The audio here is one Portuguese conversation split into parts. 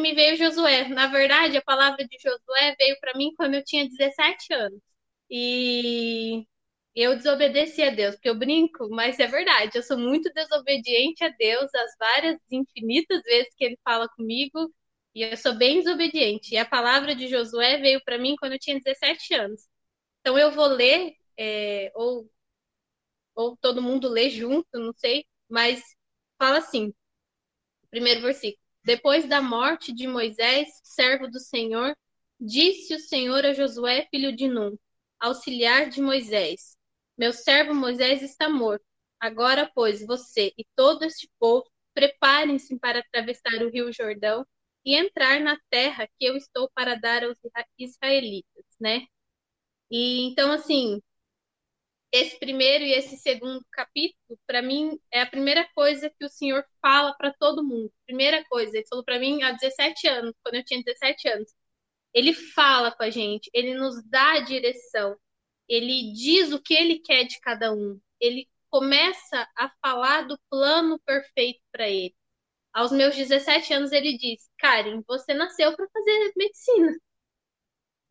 me veio Josué. Na verdade, a palavra de Josué veio para mim quando eu tinha 17 anos. E eu desobedeci a Deus, porque eu brinco, mas é verdade, eu sou muito desobediente a Deus, as várias infinitas vezes que ele fala comigo, e eu sou bem desobediente. E a palavra de Josué veio para mim quando eu tinha 17 anos. Então eu vou ler, é, ou, ou todo mundo lê junto, não sei, mas fala assim: primeiro versículo. Depois da morte de Moisés, servo do Senhor, disse o Senhor a Josué, filho de Nun, auxiliar de Moisés: Meu servo Moisés está morto. Agora, pois, você e todo este povo preparem-se para atravessar o rio Jordão e entrar na terra que eu estou para dar aos israelitas, né? E então, assim, esse primeiro e esse segundo capítulo, para mim, é a primeira coisa que o Senhor fala para todo mundo. Primeira coisa, ele falou para mim há 17 anos, quando eu tinha 17 anos. Ele fala com a gente, ele nos dá a direção, ele diz o que ele quer de cada um. Ele começa a falar do plano perfeito para ele. Aos meus 17 anos, ele diz: Karen, você nasceu para fazer medicina.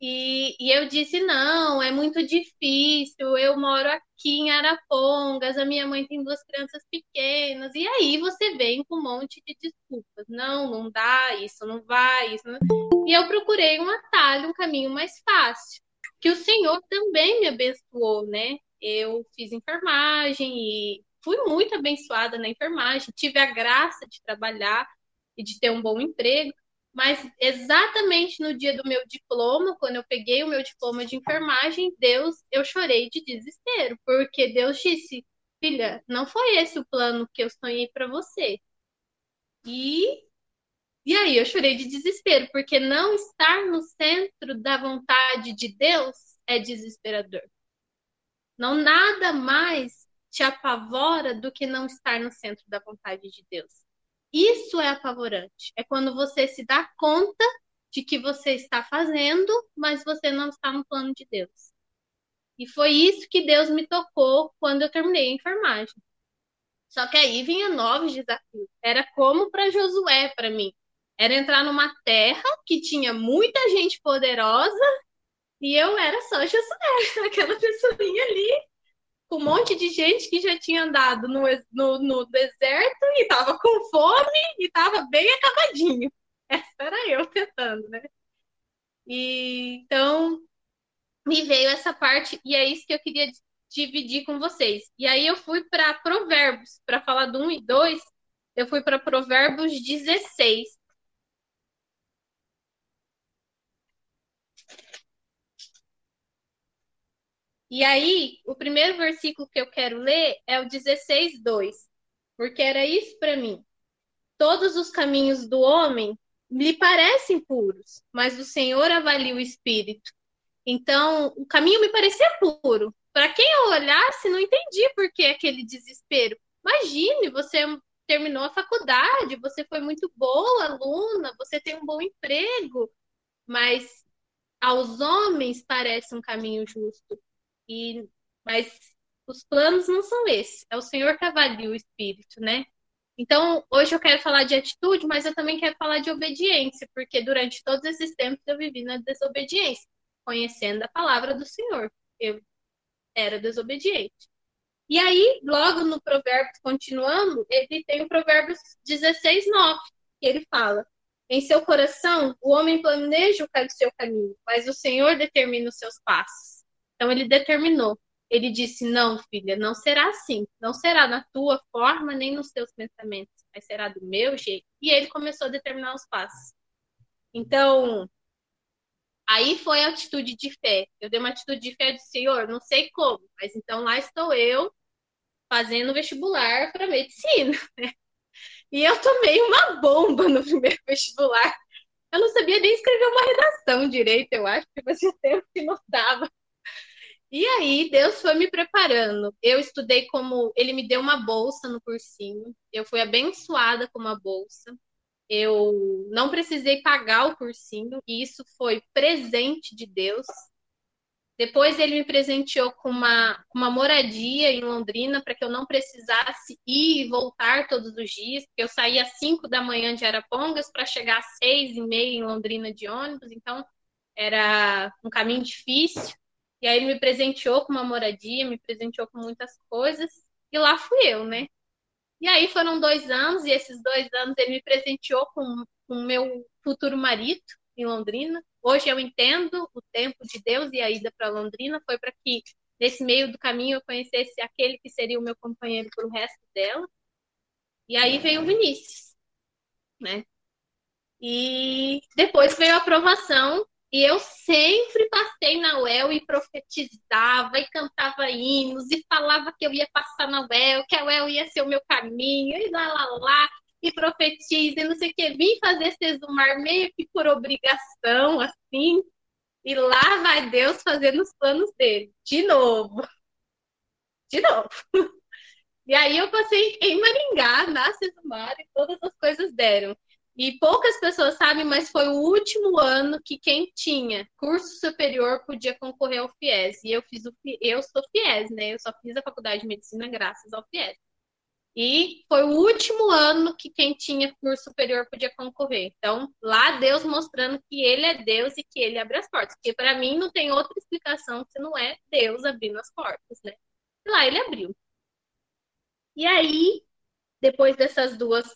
E, e, eu disse: não, é muito difícil. Eu moro aqui em Arapongas, a minha mãe tem duas crianças pequenas. E aí você vem com um monte de desculpas: não, não dá, isso não vai. Isso não... E eu procurei um atalho, um caminho mais fácil, que o Senhor também me abençoou, né? Eu fiz enfermagem e fui muito abençoada na enfermagem, tive a graça de trabalhar e de ter um bom emprego. Mas exatamente no dia do meu diploma, quando eu peguei o meu diploma de enfermagem, Deus, eu chorei de desespero, porque Deus disse: "Filha, não foi esse o plano que eu sonhei para você". E e aí eu chorei de desespero, porque não estar no centro da vontade de Deus é desesperador. Não nada mais te apavora do que não estar no centro da vontade de Deus. Isso é apavorante. É quando você se dá conta de que você está fazendo, mas você não está no plano de Deus. E foi isso que Deus me tocou quando eu terminei a enfermagem. Só que aí vinha novos desafios. Era como para Josué, para mim. Era entrar numa terra que tinha muita gente poderosa e eu era só Josué, aquela pessoinha ali com um monte de gente que já tinha andado no, no, no deserto e estava com fome e estava bem acabadinho. Essa era eu tentando, né? E, então, me veio essa parte, e é isso que eu queria dividir com vocês. E aí eu fui para Provérbios, para falar do 1 e 2, eu fui para Provérbios 16. E aí, o primeiro versículo que eu quero ler é o 16, 2, porque era isso para mim. Todos os caminhos do homem lhe parecem puros, mas o Senhor avalia o espírito. Então, o caminho me parecia puro. Para quem eu olhasse, não entendi por que aquele desespero. Imagine, você terminou a faculdade, você foi muito boa aluna, você tem um bom emprego, mas aos homens parece um caminho justo. E, mas os planos não são esses. É o Senhor que avalia o espírito, né? Então, hoje eu quero falar de atitude, mas eu também quero falar de obediência, porque durante todos esses tempos eu vivi na desobediência, conhecendo a palavra do Senhor. Eu era desobediente. E aí, logo no Provérbios, continuando, ele tem o Provérbios 16, 9, que ele fala: Em seu coração, o homem planeja o seu caminho, mas o Senhor determina os seus passos. Então ele determinou. Ele disse: Não, filha, não será assim. Não será na tua forma nem nos teus pensamentos, mas será do meu jeito. E ele começou a determinar os passos. Então, aí foi a atitude de fé. Eu dei uma atitude de fé do Senhor, não sei como, mas então lá estou eu fazendo vestibular para medicina. E eu tomei uma bomba no primeiro vestibular. Eu não sabia nem escrever uma redação direito, eu acho, que fazia tempo que não dava. E aí, Deus foi me preparando. Eu estudei como. Ele me deu uma bolsa no cursinho. Eu fui abençoada com uma bolsa. Eu não precisei pagar o cursinho, e isso foi presente de Deus. Depois ele me presenteou com uma, uma moradia em Londrina para que eu não precisasse ir e voltar todos os dias, porque eu saía às 5 da manhã de Arapongas para chegar às 6 e meia em Londrina de ônibus, então era um caminho difícil. E aí ele me presenteou com uma moradia, me presenteou com muitas coisas, e lá fui eu, né? E aí foram dois anos, e esses dois anos ele me presenteou com o meu futuro marido em Londrina. Hoje eu entendo o tempo de Deus e a ida para Londrina foi para que nesse meio do caminho eu conhecesse aquele que seria o meu companheiro pelo resto dela. E aí veio o Vinícius, né? E depois veio a aprovação e eu sempre passei na UEL e profetizava e cantava hinos e falava que eu ia passar na UEL, que a UEL ia ser o meu caminho, e lá, lá, lá, e profetiza, e não sei o que. Vim fazer Sesumar meio que por obrigação, assim, e lá vai Deus fazendo os planos dele, de novo. De novo. E aí eu passei em Maringá, na Sesumar, e todas as coisas deram. E poucas pessoas sabem, mas foi o último ano que quem tinha curso superior podia concorrer ao FIES. E eu fiz o eu sou FIES, né? Eu só fiz a faculdade de medicina graças ao FIES. E foi o último ano que quem tinha curso superior podia concorrer. Então, lá Deus mostrando que ele é Deus e que ele abre as portas. Porque para mim não tem outra explicação se não é Deus abrindo as portas, né? E lá ele abriu. E aí, depois dessas duas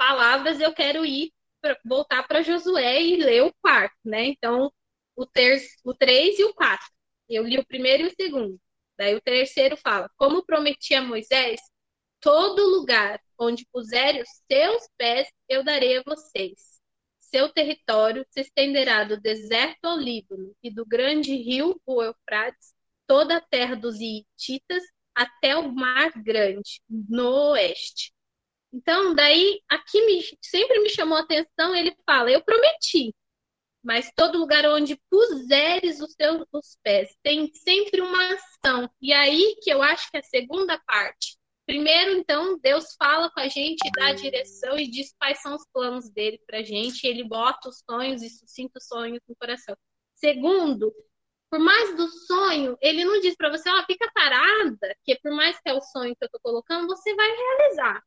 palavras, eu quero ir pra, voltar para Josué e ler o quarto, né? Então, o, ter, o 3 e o 4. Eu li o primeiro e o segundo. Daí o terceiro fala: Como prometi a Moisés, todo lugar onde puserem os seus pés, eu darei a vocês. Seu território se estenderá do deserto ao Líbano e do grande rio, o Eufrates, toda a terra dos Hititas, até o Mar Grande, no oeste. Então, daí, aqui me, sempre me chamou a atenção, ele fala, eu prometi, mas todo lugar onde puseres os seus os pés, tem sempre uma ação. E aí que eu acho que é a segunda parte. Primeiro, então, Deus fala com a gente, dá a direção e diz quais são os planos dele pra gente, ele bota os sonhos e suscita os sonhos no coração. Segundo, por mais do sonho, ele não diz para você, ó, oh, fica parada, que por mais que é o sonho que eu tô colocando, você vai realizar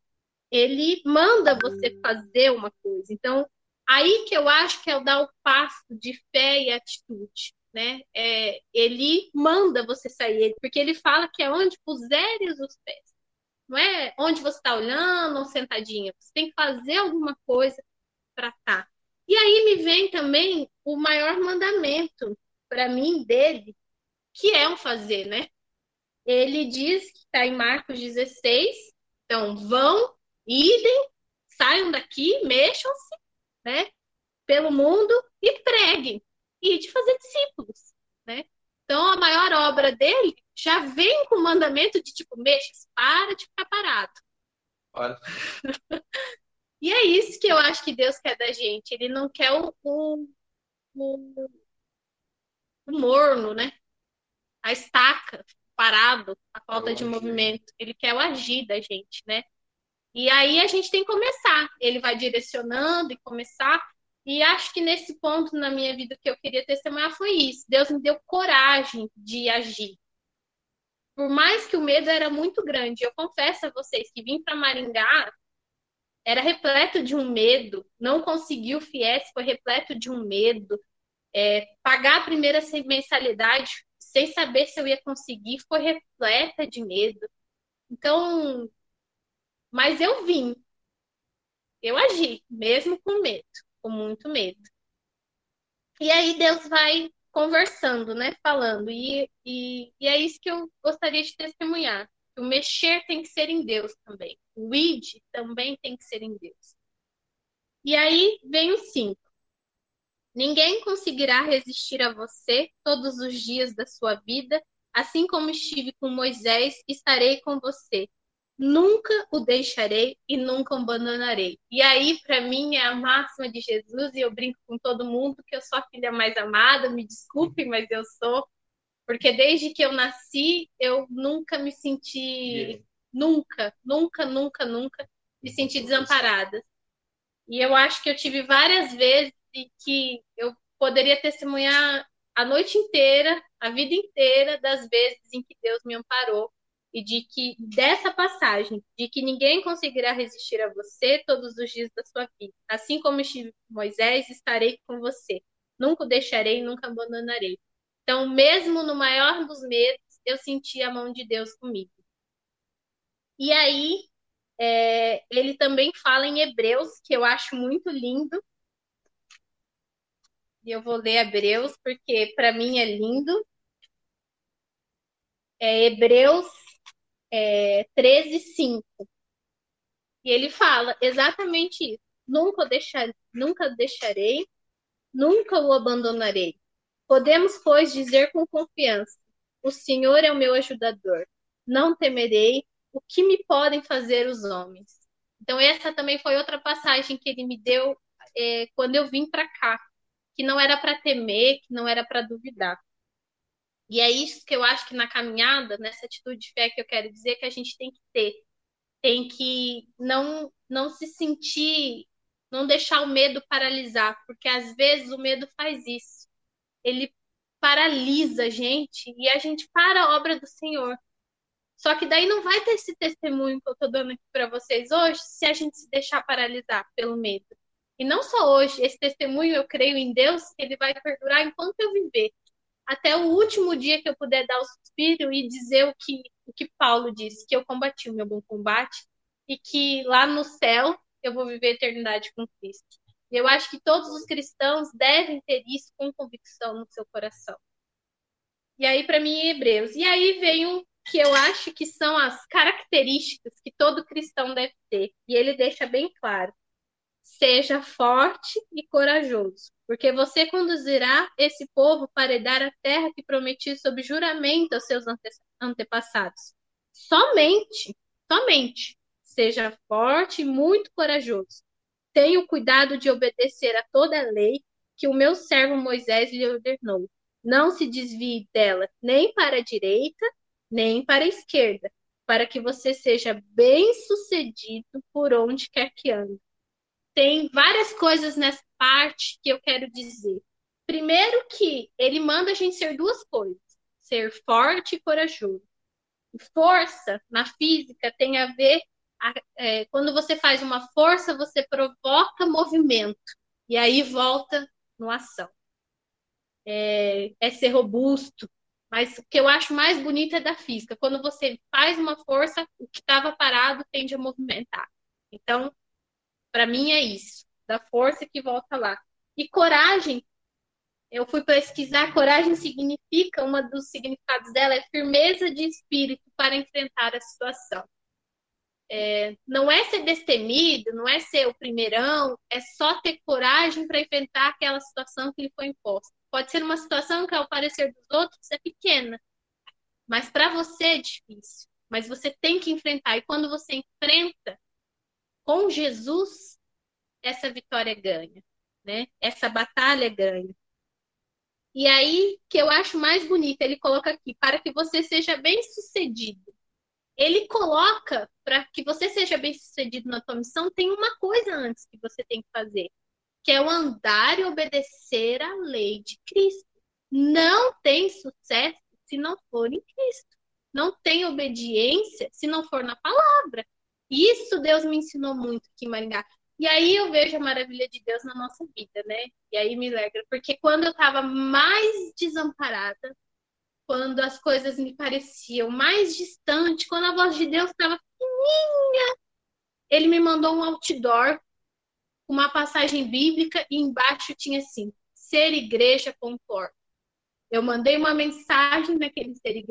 ele manda você fazer uma coisa. Então, aí que eu acho que é o dar o passo de fé e atitude, né? É, ele manda você sair, porque ele fala que é onde puseres os pés. Não é onde você está olhando ou sentadinha. Você tem que fazer alguma coisa para estar. Tá. E aí me vem também o maior mandamento para mim dele, que é o fazer, né? Ele diz que está em Marcos 16, então vão idem, saiam daqui, mexam-se, né, pelo mundo e preguem, e de fazer discípulos, né? Então a maior obra dele já vem com o mandamento de tipo, mexa, para de ficar parado. Olha. e é isso que eu acho que Deus quer da gente. Ele não quer o, o, o, o morno, né? A estaca, parado, a falta de movimento. Ele quer o agir da gente, né? E aí a gente tem que começar. Ele vai direcionando e começar. E acho que nesse ponto na minha vida que eu queria testemunhar foi isso. Deus me deu coragem de agir. Por mais que o medo era muito grande, eu confesso a vocês que vim para Maringá era repleto de um medo. Não consegui o FIES, foi repleto de um medo. É, pagar a primeira mensalidade sem saber se eu ia conseguir foi repleta de medo. Então, mas eu vim. Eu agi, mesmo com medo, com muito medo. E aí Deus vai conversando, né? Falando. E, e, e é isso que eu gostaria de testemunhar. O mexer tem que ser em Deus também. O id também tem que ser em Deus. E aí vem o 5. Ninguém conseguirá resistir a você todos os dias da sua vida, assim como estive com Moisés, estarei com você nunca o deixarei e nunca o abandonarei. E aí, para mim, é a máxima de Jesus, e eu brinco com todo mundo que eu sou a filha mais amada, me desculpem, mas eu sou, porque desde que eu nasci, eu nunca me senti, nunca, nunca, nunca, nunca me senti desamparada. E eu acho que eu tive várias vezes que eu poderia testemunhar a noite inteira, a vida inteira das vezes em que Deus me amparou e de que dessa passagem, de que ninguém conseguirá resistir a você todos os dias da sua vida. Assim como estive com Moisés, estarei com você. Nunca o deixarei, nunca abandonarei. Então, mesmo no maior dos medos, eu senti a mão de Deus comigo. E aí, é, ele também fala em Hebreus, que eu acho muito lindo, e eu vou ler Hebreus, porque para mim é lindo. É Hebreus é, 13, 5. E ele fala exatamente isso. Nunca, deixar, nunca deixarei, nunca o abandonarei. Podemos, pois, dizer com confiança: O Senhor é o meu ajudador. Não temerei o que me podem fazer os homens. Então, essa também foi outra passagem que ele me deu é, quando eu vim para cá que não era para temer, que não era para duvidar. E é isso que eu acho que na caminhada, nessa atitude de fé que eu quero dizer que a gente tem que ter. Tem que não, não se sentir, não deixar o medo paralisar, porque às vezes o medo faz isso. Ele paralisa a gente e a gente para a obra do Senhor. Só que daí não vai ter esse testemunho que eu estou dando aqui para vocês hoje se a gente se deixar paralisar pelo medo. E não só hoje, esse testemunho eu creio em Deus, ele vai perdurar enquanto eu viver. Até o último dia que eu puder dar o suspiro e dizer o que, o que Paulo disse, que eu combati o meu bom combate e que lá no céu eu vou viver eternidade com Cristo. Eu acho que todos os cristãos devem ter isso com convicção no seu coração. E aí, para mim, Hebreus. E aí vem um que eu acho que são as características que todo cristão deve ter. E ele deixa bem claro seja forte e corajoso, porque você conduzirá esse povo para dar a terra que prometi sob juramento aos seus ante antepassados. Somente, somente, seja forte e muito corajoso. Tenha o cuidado de obedecer a toda a lei que o meu servo Moisés lhe ordenou. Não se desvie dela nem para a direita, nem para a esquerda, para que você seja bem-sucedido por onde quer que ande tem várias coisas nessa parte que eu quero dizer. Primeiro que ele manda a gente ser duas coisas: ser forte e corajoso. Força na física tem a ver é, quando você faz uma força, você provoca movimento e aí volta no ação. É, é ser robusto, mas o que eu acho mais bonito é da física. Quando você faz uma força, o que estava parado tende a movimentar. Então, para mim é isso, da força que volta lá. E coragem, eu fui pesquisar, coragem significa, uma dos significados dela é firmeza de espírito para enfrentar a situação. É, não é ser destemido, não é ser o primeirão, é só ter coragem para enfrentar aquela situação que lhe foi imposta. Pode ser uma situação que, ao parecer dos outros, é pequena, mas para você é difícil. Mas você tem que enfrentar. E quando você enfrenta, com Jesus, essa vitória ganha, né? Essa batalha ganha. E aí que eu acho mais bonito, ele coloca aqui, para que você seja bem-sucedido. Ele coloca para que você seja bem-sucedido na tua missão, tem uma coisa antes que você tem que fazer, que é o andar e obedecer à lei de Cristo. Não tem sucesso se não for em Cristo. Não tem obediência se não for na palavra. Isso Deus me ensinou muito aqui em Maringá. E aí eu vejo a maravilha de Deus na nossa vida, né? E aí me alegra, porque quando eu estava mais desamparada, quando as coisas me pareciam mais distantes, quando a voz de Deus estava fininha, ele me mandou um outdoor, uma passagem bíblica e embaixo tinha assim: ser. Eu mandei uma mensagem naquele ser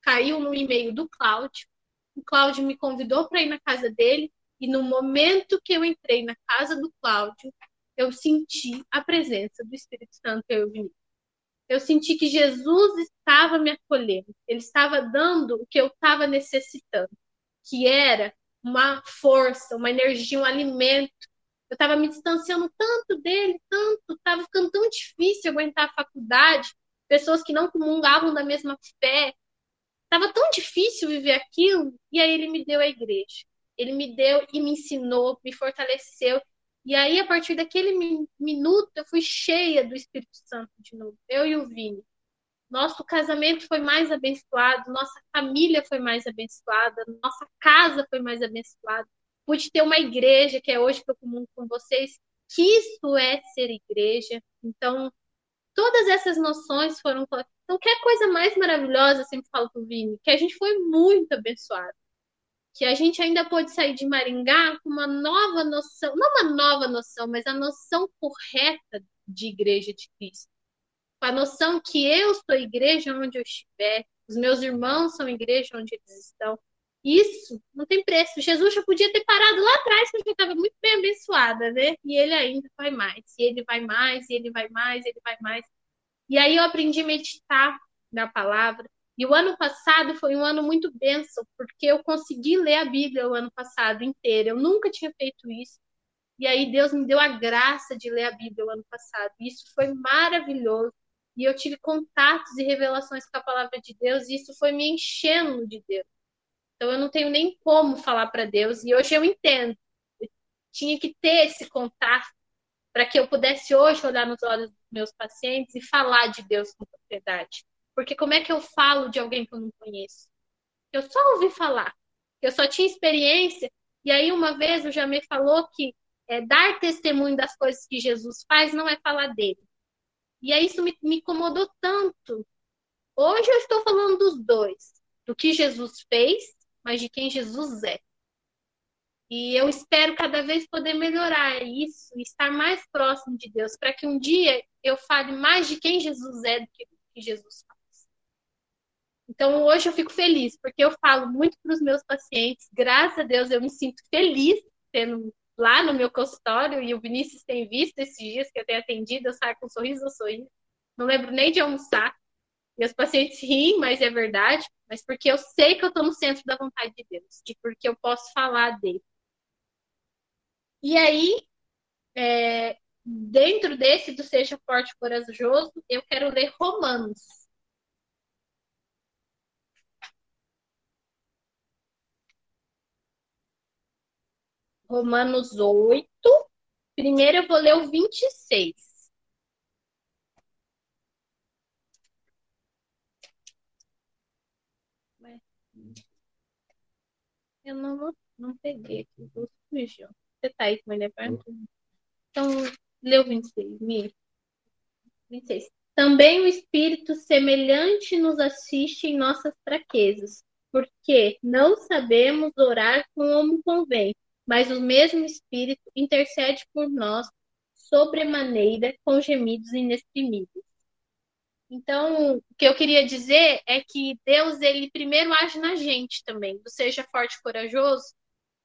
caiu no e-mail do Cláudio, o Cláudio me convidou para ir na casa dele e no momento que eu entrei na casa do Cláudio, eu senti a presença do Espírito Santo eu vi. Eu senti que Jesus estava me acolhendo, ele estava dando o que eu estava necessitando, que era uma força, uma energia, um alimento. Eu estava me distanciando tanto dele, tanto, estava ficando tão difícil aguentar a faculdade, pessoas que não comungavam da mesma fé, Tava tão difícil viver aquilo, e aí ele me deu a igreja. Ele me deu e me ensinou, me fortaleceu. E aí, a partir daquele minuto, eu fui cheia do Espírito Santo de novo, eu e o Vini. Nosso casamento foi mais abençoado, nossa família foi mais abençoada, nossa casa foi mais abençoada. Pude ter uma igreja, que é hoje que eu comungo com vocês, que isso é ser igreja. Então, todas essas noções foram. Então, que coisa mais maravilhosa, sempre falo pro Vini, que a gente foi muito abençoado. Que a gente ainda pôde sair de Maringá com uma nova noção, não uma nova noção, mas a noção correta de igreja de Cristo com a noção que eu sou igreja onde eu estiver, os meus irmãos são igreja onde eles estão. Isso não tem preço. Jesus já podia ter parado lá atrás, porque eu estava muito bem abençoada, né? E ele ainda vai mais, e ele vai mais, e ele vai mais, e ele vai mais. E aí eu aprendi a meditar na palavra. E o ano passado foi um ano muito benção, porque eu consegui ler a Bíblia o ano passado inteiro. Eu nunca tinha feito isso. E aí Deus me deu a graça de ler a Bíblia o ano passado. E isso foi maravilhoso e eu tive contatos e revelações com a palavra de Deus, e isso foi me enchendo de Deus. Então eu não tenho nem como falar para Deus, e hoje eu entendo. Eu tinha que ter esse contato para que eu pudesse hoje olhar nos olhos dos meus pacientes e falar de Deus com propriedade. Porque como é que eu falo de alguém que eu não conheço? Eu só ouvi falar. Eu só tinha experiência. E aí uma vez o Jamê falou que é, dar testemunho das coisas que Jesus faz não é falar dele, e aí isso me, me incomodou tanto. Hoje eu estou falando dos dois, do que Jesus fez, mas de quem Jesus é. E eu espero cada vez poder melhorar isso, estar mais próximo de Deus, para que um dia eu fale mais de quem Jesus é do que Jesus. Então hoje eu fico feliz, porque eu falo muito para os meus pacientes, graças a Deus eu me sinto feliz tendo lá no meu consultório, e o Vinícius tem visto esses dias que eu tenho atendido, eu saio com um sorriso no sorriso, não lembro nem de almoçar. Meus pacientes riem, mas é verdade, mas porque eu sei que eu estou no centro da vontade de Deus, de porque eu posso falar dele. E aí, é, dentro desse do Seja Forte e Corajoso, eu quero ler Romanos. Romanos 8. Primeiro eu vou ler o 26. Eu não, não peguei aqui, vou. Você tá aí com ele perto? Então, lê o 26, Mi. 26. Também o Espírito semelhante nos assiste em nossas fraquezas, porque não sabemos orar como convém mas o mesmo Espírito intercede por nós sobremaneira com gemidos inexprimíveis. Então, o que eu queria dizer é que Deus, ele primeiro age na gente também. Do seja forte e corajoso,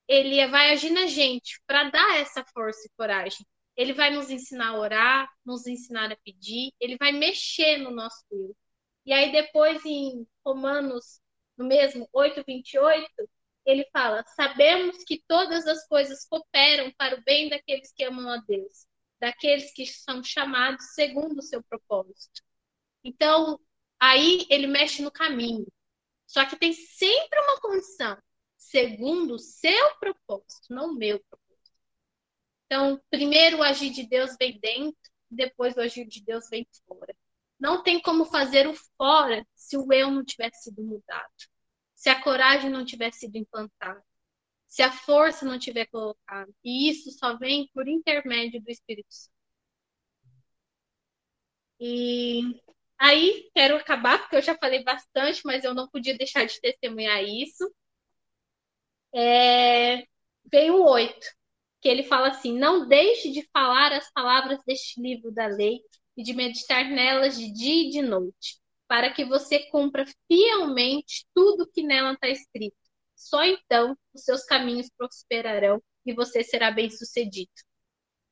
ele vai agir na gente para dar essa força e coragem. Ele vai nos ensinar a orar, nos ensinar a pedir, ele vai mexer no nosso eu. E aí depois em Romanos, no mesmo 8:28, ele fala: Sabemos que todas as coisas cooperam para o bem daqueles que amam a Deus, daqueles que são chamados segundo o seu propósito. Então, aí ele mexe no caminho. Só que tem sempre uma condição, segundo o seu propósito, não o meu propósito. Então, primeiro o agir de Deus vem dentro, depois o agir de Deus vem fora. Não tem como fazer o fora se o eu não tivesse sido mudado se a coragem não tiver sido implantada, se a força não tiver colocada. E isso só vem por intermédio do Espírito Santo. E aí, quero acabar, porque eu já falei bastante, mas eu não podia deixar de testemunhar isso. É... Vem o 8, que ele fala assim: Não deixe de falar as palavras deste livro da lei e de meditar nelas de dia e de noite para que você cumpra fielmente tudo que nela está escrito. Só então os seus caminhos prosperarão e você será bem-sucedido.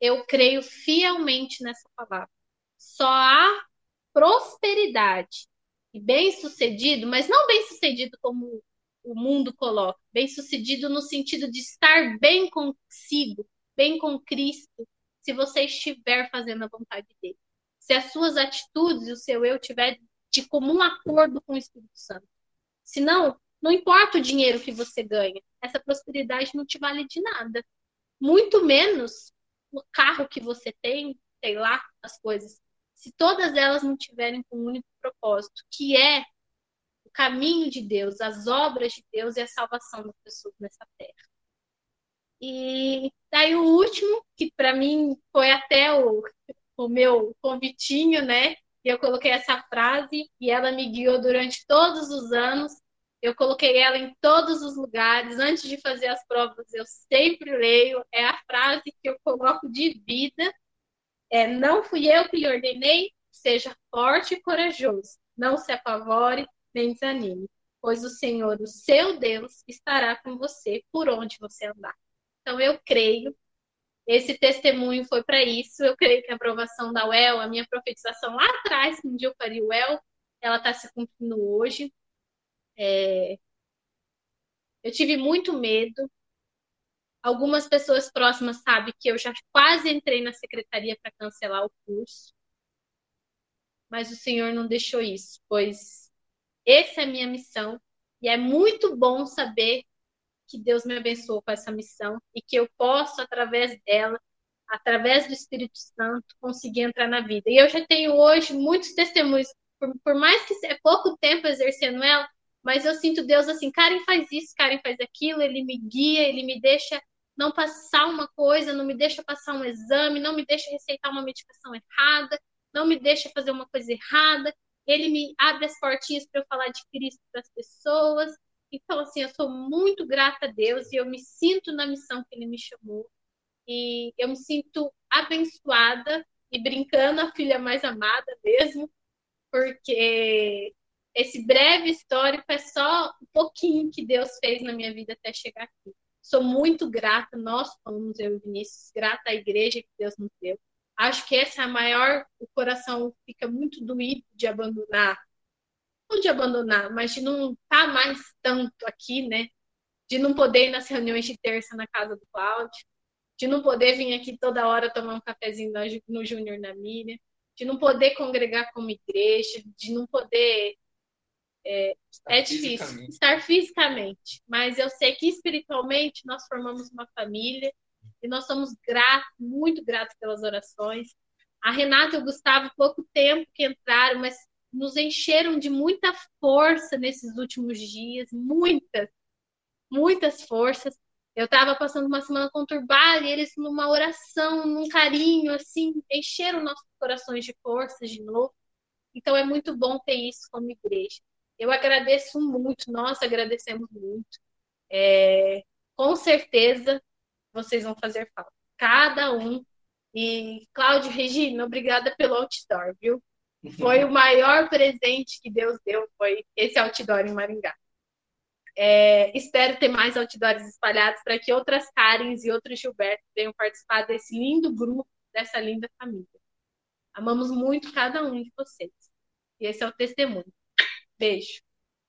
Eu creio fielmente nessa palavra. Só há prosperidade e bem-sucedido, mas não bem-sucedido como o mundo coloca, bem-sucedido no sentido de estar bem consigo, bem com Cristo, se você estiver fazendo a vontade dele. Se as suas atitudes e o seu eu tiver de comum acordo com o Espírito Santo. Senão, não importa o dinheiro que você ganha, essa prosperidade não te vale de nada. Muito menos o carro que você tem, sei lá, as coisas, se todas elas não tiverem um único propósito, que é o caminho de Deus, as obras de Deus e a salvação das pessoas nessa terra. E daí o último, que para mim foi até o, o meu convitinho, né? E eu coloquei essa frase e ela me guiou durante todos os anos. Eu coloquei ela em todos os lugares. Antes de fazer as provas, eu sempre leio. É a frase que eu coloco de vida. É, não fui eu que lhe ordenei, seja forte e corajoso. Não se apavore nem desanime, pois o Senhor, o seu Deus, estará com você por onde você andar. Então eu creio esse testemunho foi para isso. Eu creio que a aprovação da UEL, a minha profetização lá atrás, que um dia eu faria UEL, ela está se cumprindo hoje. É... Eu tive muito medo. Algumas pessoas próximas sabem que eu já quase entrei na secretaria para cancelar o curso. Mas o Senhor não deixou isso, pois essa é a minha missão. E é muito bom saber que Deus me abençoou com essa missão e que eu posso, através dela, através do Espírito Santo, conseguir entrar na vida. E eu já tenho hoje muitos testemunhos, por, por mais que é pouco tempo exercendo ela, mas eu sinto Deus assim, Karen faz isso, Karen faz aquilo, ele me guia, ele me deixa não passar uma coisa, não me deixa passar um exame, não me deixa receitar uma medicação errada, não me deixa fazer uma coisa errada. Ele me abre as portinhas para eu falar de Cristo para as pessoas. Então, assim, eu sou muito grata a Deus e eu me sinto na missão que Ele me chamou. E eu me sinto abençoada e brincando a filha mais amada mesmo, porque esse breve histórico é só um pouquinho que Deus fez na minha vida até chegar aqui. Sou muito grata, nós somos, eu e Vinícius, grata à igreja que Deus nos deu. Acho que essa é a maior, o coração fica muito doído de abandonar de abandonar, mas de não estar tá mais tanto aqui, né? De não poder ir nas reuniões de terça na casa do Cláudio, de não poder vir aqui toda hora tomar um cafezinho no Júnior na Miriam, de não poder congregar como igreja, de não poder. É, é difícil fisicamente. estar fisicamente, mas eu sei que espiritualmente nós formamos uma família e nós somos gratos, muito gratos pelas orações. A Renata e o Gustavo, pouco tempo que entraram, mas nos encheram de muita força nesses últimos dias, muitas, muitas forças. Eu estava passando uma semana conturbada e eles, numa oração, num carinho, assim, encheram nossos corações de forças de novo. Então é muito bom ter isso como igreja. Eu agradeço muito, nós agradecemos muito. É, com certeza vocês vão fazer falta. Cada um. E, Cláudio, Regina, obrigada pelo outdoor, viu? Foi o maior presente que Deus deu, foi esse outdoor em Maringá. É, espero ter mais outdoors espalhados para que outras Karens e outros Gilberto venham participar desse lindo grupo, dessa linda família. Amamos muito cada um de vocês. E esse é o testemunho. Beijo.